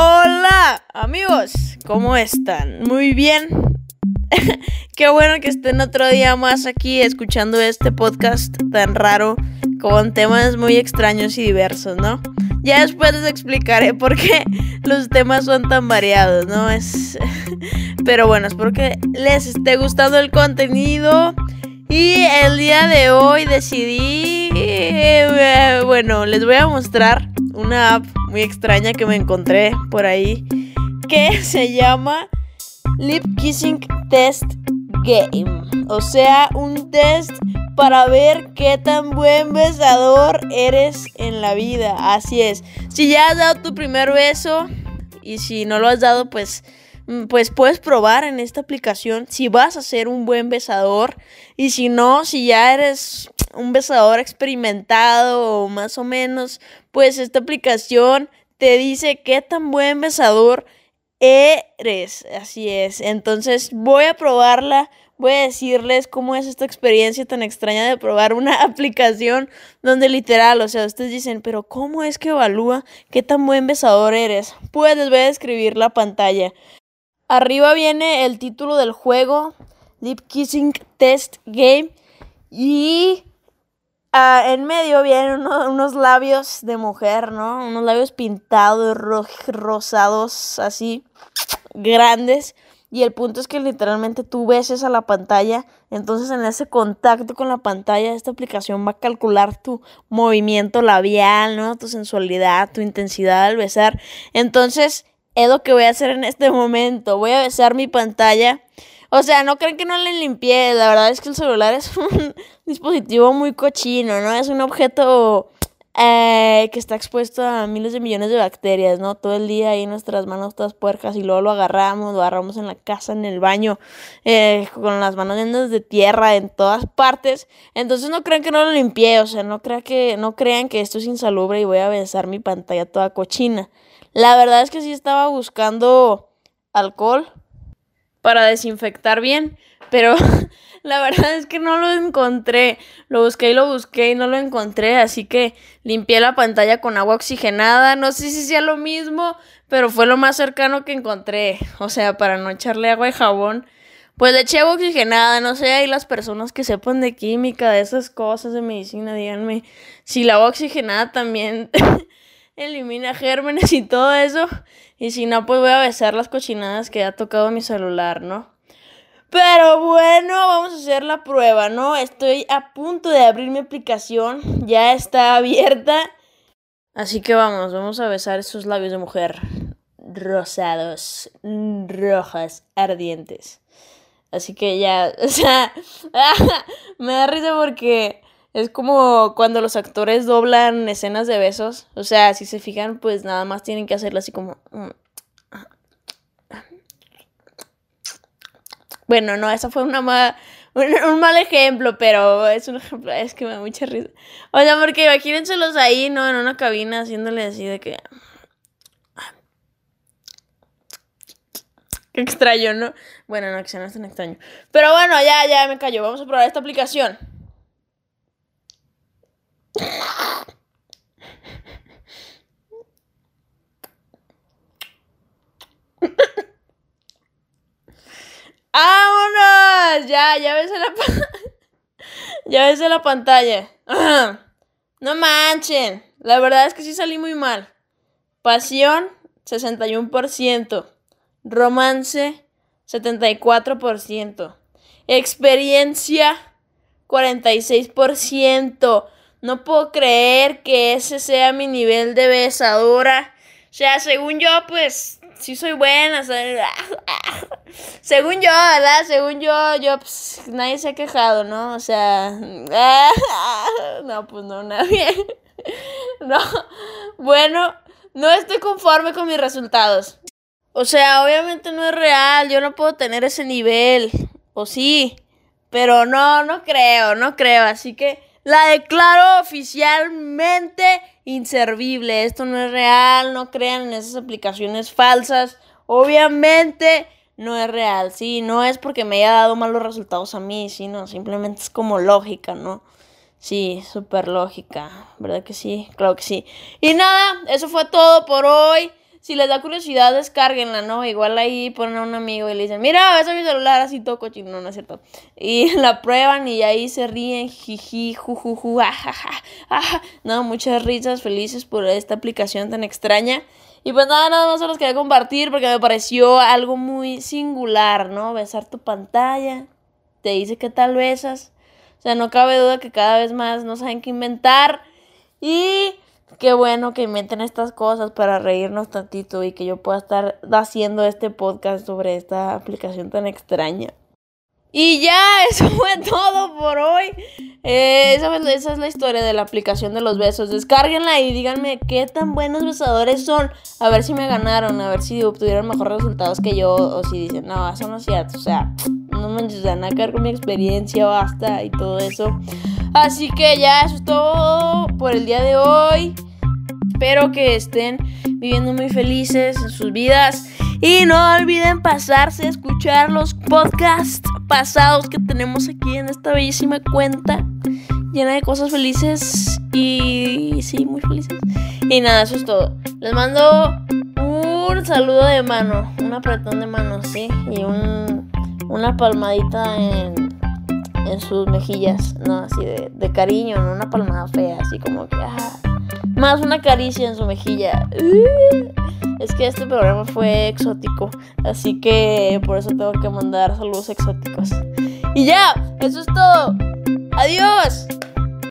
Hola amigos, ¿cómo están? Muy bien. Qué bueno que estén otro día más aquí escuchando este podcast tan raro con temas muy extraños y diversos, ¿no? Ya después les explicaré por qué los temas son tan variados, ¿no? Es Pero bueno, espero que les esté gustando el contenido. Y el día de hoy decidí, eh, bueno, les voy a mostrar una app muy extraña que me encontré por ahí que se llama Lip Kissing Test Game. O sea, un test para ver qué tan buen besador eres en la vida. Así es. Si ya has dado tu primer beso y si no lo has dado, pues mm, pues puedes probar en esta aplicación si vas a ser un buen besador y si no, si ya eres un besador experimentado o más o menos, pues esta aplicación te dice qué tan buen besador eres. Así es. Entonces voy a probarla. Voy a decirles cómo es esta experiencia tan extraña de probar una aplicación donde literal, o sea, ustedes dicen, pero ¿cómo es que evalúa qué tan buen besador eres? Pues les voy a describir la pantalla. Arriba viene el título del juego, Lip Kissing Test Game, y Ah, en medio vienen unos labios de mujer, ¿no? Unos labios pintados, rosados, así, grandes. Y el punto es que literalmente tú beses a la pantalla. Entonces en ese contacto con la pantalla, esta aplicación va a calcular tu movimiento labial, ¿no? Tu sensualidad, tu intensidad al besar. Entonces es lo que voy a hacer en este momento. Voy a besar mi pantalla. O sea, no creen que no le limpié. La verdad es que el celular es un dispositivo muy cochino, ¿no? Es un objeto eh, que está expuesto a miles de millones de bacterias, ¿no? Todo el día ahí nuestras manos todas puercas y luego lo agarramos, lo agarramos en la casa, en el baño, eh, con las manos llenas de tierra en todas partes. Entonces no crean que no lo limpié, o sea, no, crean que, no crean que esto es insalubre y voy a besar mi pantalla toda cochina. La verdad es que sí estaba buscando alcohol para desinfectar bien, pero la verdad es que no lo encontré. Lo busqué y lo busqué y no lo encontré, así que limpié la pantalla con agua oxigenada. No sé si sea lo mismo, pero fue lo más cercano que encontré. O sea, para no echarle agua y jabón. Pues le eché agua oxigenada, no sé, ahí las personas que sepan de química, de esas cosas, de medicina, díganme si la agua oxigenada también elimina gérmenes y todo eso. Y si no, pues voy a besar las cochinadas que ha tocado mi celular, ¿no? Pero bueno, vamos a hacer la prueba, ¿no? Estoy a punto de abrir mi aplicación. Ya está abierta. Así que vamos, vamos a besar esos labios de mujer. Rosados, rojas, ardientes. Así que ya, o sea, me da risa porque es como cuando los actores doblan escenas de besos. O sea, si se fijan, pues nada más tienen que hacerlo así como... Bueno, no, eso fue una un, mal ejemplo, pero es un ejemplo, es que me da mucha risa. O sea, porque imagínenselos ahí, ¿no? En una cabina haciéndole así de que... Qué extraño, ¿no? Bueno, no, que sea no es tan extraño. Pero bueno, ya, ya me callo. Vamos a probar esta aplicación. Ya, ya ves la Ya ves la pantalla. No manchen. La verdad es que sí salí muy mal. Pasión, 61%. Romance, 74%. Experiencia, 46%. No puedo creer que ese sea mi nivel de besadora. O sea, según yo, pues, sí soy buena. según yo, ¿verdad? Según yo, yo, pues, nadie se ha quejado, ¿no? O sea, no, pues no, nadie. No, bueno, no estoy conforme con mis resultados. O sea, obviamente no es real, yo no puedo tener ese nivel. O sí, pero no, no creo, no creo. Así que la declaro oficialmente inservible. Esto no es real, no crean en esas aplicaciones falsas. Obviamente no es real, sí, no es porque me haya dado malos resultados a mí, sino simplemente es como lógica, ¿no? Sí, súper lógica, ¿verdad que sí? Claro que sí. Y nada, eso fue todo por hoy. Si les da curiosidad, descárguenla, ¿no? Igual ahí ponen a un amigo y le dicen, mira, ves a mi celular así todo cochino, no, no es cierto. Y la prueban y ahí se ríen, jiji, jujuju, ajaja, ajá. No, muchas risas felices por esta aplicación tan extraña. Y pues nada, nada más se los quería compartir porque me pareció algo muy singular, ¿no? Besar tu pantalla, te dice que tal besas. O sea, no cabe duda que cada vez más no saben qué inventar. Y qué bueno que inventen estas cosas para reírnos tantito y que yo pueda estar haciendo este podcast sobre esta aplicación tan extraña. Y ya, eso fue todo por hoy. Eh, esa, es la historia de la aplicación de los besos. Descárguenla y díganme qué tan buenos besadores son. A ver si me ganaron, a ver si obtuvieron mejores resultados que yo. O si dicen, no, eso no es cierto. O sea, no me que ver con mi experiencia, basta y todo eso. Así que ya, eso es todo por el día de hoy. Espero que estén viviendo muy felices en sus vidas. Y no olviden pasarse a escuchar los podcasts pasados que tenemos aquí en esta bellísima cuenta. Llena de cosas felices y sí, muy felices. Y nada, eso es todo. Les mando un saludo de mano, un apretón de mano, sí, y un, una palmadita en, en sus mejillas, no, así de, de cariño, no una palmada fea, así como que, más una caricia en su mejilla. Uh, es que este programa fue exótico, así que por eso tengo que mandar saludos exóticos. Y ya, eso es todo. Adiós.